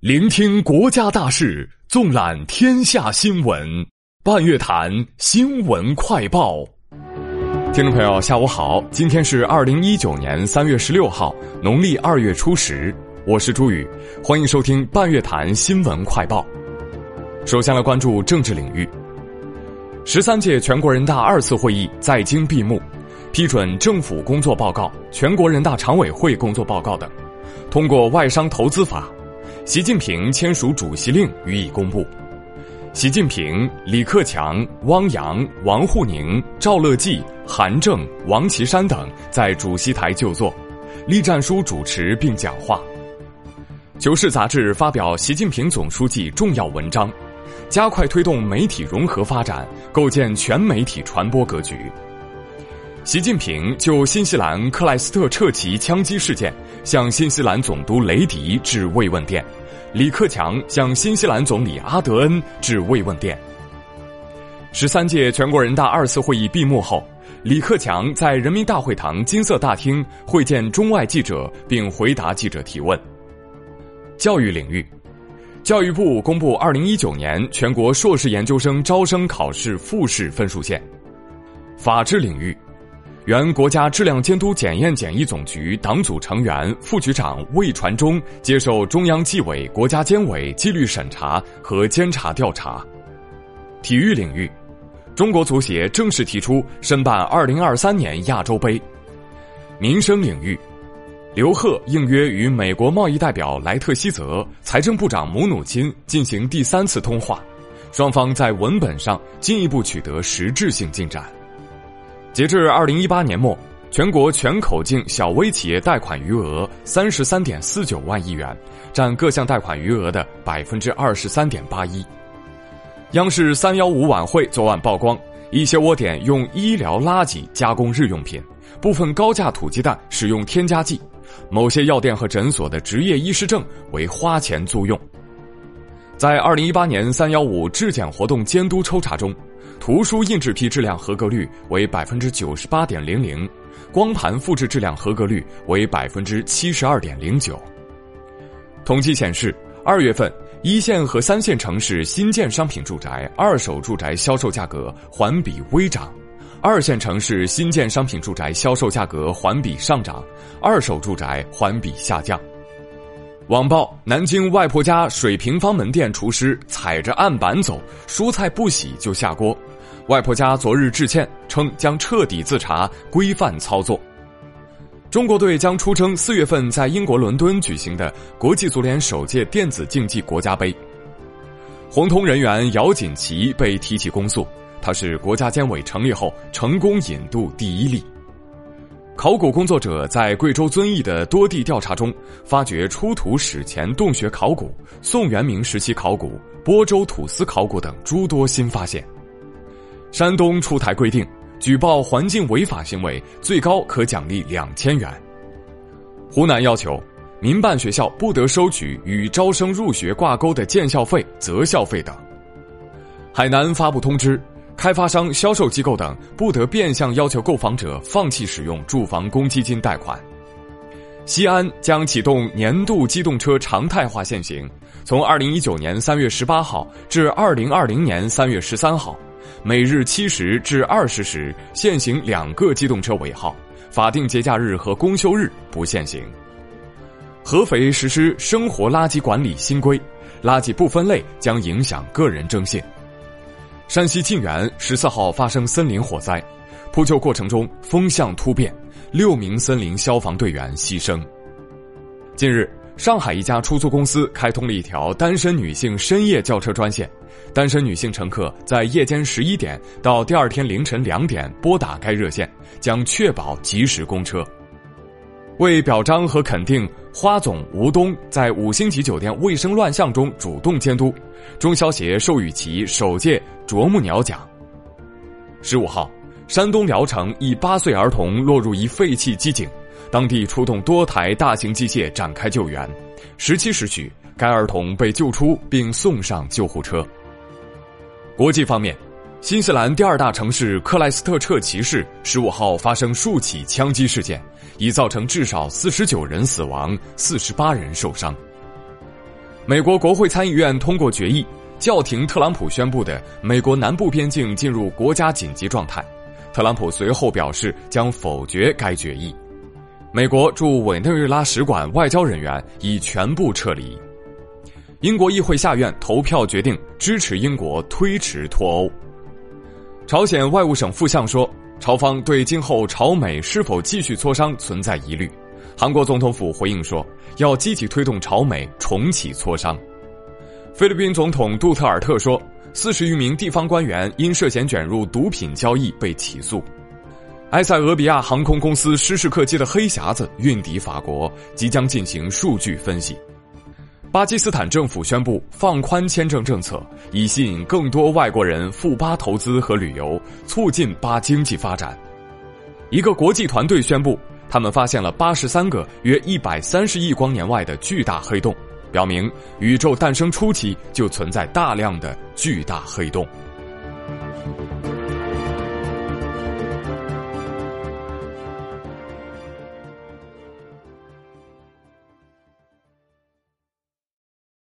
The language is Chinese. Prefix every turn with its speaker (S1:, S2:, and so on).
S1: 聆听国家大事，纵览天下新闻。半月谈新闻快报，听众朋友，下午好，今天是二零一九年三月十六号，农历二月初十，我是朱宇，欢迎收听半月谈新闻快报。首先来关注政治领域，十三届全国人大二次会议在京闭幕，批准政府工作报告、全国人大常委会工作报告等，通过外商投资法。习近平签署主席令予以公布，习近平、李克强、汪洋、王沪宁、赵乐际、韩正、王岐山等在主席台就座，栗战书主持并讲话。《求是》杂志发表习近平总书记重要文章，加快推动媒体融合发展，构建全媒体传播格局。习近平就新西兰克莱斯特彻奇枪击事件向新西兰总督雷迪致慰问电。李克强向新西兰总理阿德恩致慰问电。十三届全国人大二次会议闭幕后，李克强在人民大会堂金色大厅会见中外记者，并回答记者提问。教育领域，教育部公布二零一九年全国硕士研究生招生考试复试分数线。法治领域。原国家质量监督检验检疫总局党组成员、副局长魏传忠接受中央纪委国家监委纪律审查和监察调查。体育领域，中国足协正式提出申办二零二三年亚洲杯。民生领域，刘鹤应约与美国贸易代表莱特希泽、财政部长姆努钦进行第三次通话，双方在文本上进一步取得实质性进展。截至二零一八年末，全国全口径小微企业贷款余额三十三点四九万亿元，占各项贷款余额的百分之二十三点八一。央视三幺五晚会昨晚曝光，一些窝点用医疗垃圾加工日用品，部分高价土鸡蛋使用添加剂，某些药店和诊所的执业医师证为花钱租用。在二零一八年三幺五质检活动监督抽查中。图书印制批质量合格率为百分之九十八点零零，光盘复制质量合格率为百分之七十二点零九。统计显示，二月份一线和三线城市新建商品住宅二手住宅销售价格环比微涨，二线城市新建商品住宅销售价格环比上涨，二手住宅环比下降。网曝南京外婆家水平方门店厨师踩着案板走，蔬菜不洗就下锅。外婆家昨日致歉称将彻底自查，规范操作。中国队将出征四月份在英国伦敦举行的国际足联首届电子竞技国家杯。红通人员姚锦旗被提起公诉，他是国家监委成立后成功引渡第一例。考古工作者在贵州遵义的多地调查中，发掘出土史前洞穴考古、宋元明时期考古、播州土司考古等诸多新发现。山东出台规定，举报环境违法行为最高可奖励两千元。湖南要求民办学校不得收取与招生入学挂钩的建校费、择校费等。海南发布通知。开发商、销售机构等不得变相要求购房者放弃使用住房公积金贷款。西安将启动年度机动车常态化限行，从二零一九年三月十八号至二零二零年三月十三号，每日七时至二十时限行两个机动车尾号，法定节假日和公休日不限行。合肥实施生活垃圾管理新规，垃圾不分类将影响个人征信。山西晋源十四号发生森林火灾，扑救过程中风向突变，六名森林消防队员牺牲。近日，上海一家出租公司开通了一条单身女性深夜叫车专线，单身女性乘客在夜间十一点到第二天凌晨两点拨打该热线，将确保及时供车。为表彰和肯定花总吴东在五星级酒店卫生乱象中主动监督，中消协授予其首届啄木鸟奖。十五号，山东聊城一八岁儿童落入一废弃机井，当地出动多台大型机械展开救援。十七时许，该儿童被救出并送上救护车。国际方面。新西兰第二大城市克莱斯特彻奇市十五号发生数起枪击事件，已造成至少四十九人死亡、四十八人受伤。美国国会参议院通过决议，叫停特朗普宣布的美国南部边境进入国家紧急状态。特朗普随后表示将否决该决议。美国驻委内瑞拉使馆外交人员已全部撤离。英国议会下院投票决定支持英国推迟脱欧。朝鲜外务省副相说，朝方对今后朝美是否继续磋商存在疑虑。韩国总统府回应说，要积极推动朝美重启磋商。菲律宾总统杜特尔特说，四十余名地方官员因涉嫌卷入毒品交易被起诉。埃塞俄比亚航空公司失事客机的黑匣子运抵法国，即将进行数据分析。巴基斯坦政府宣布放宽签证政策，以吸引更多外国人赴巴投资和旅游，促进巴经济发展。一个国际团队宣布，他们发现了八十三个约一百三十亿光年外的巨大黑洞，表明宇宙诞生初期就存在大量的巨大黑洞。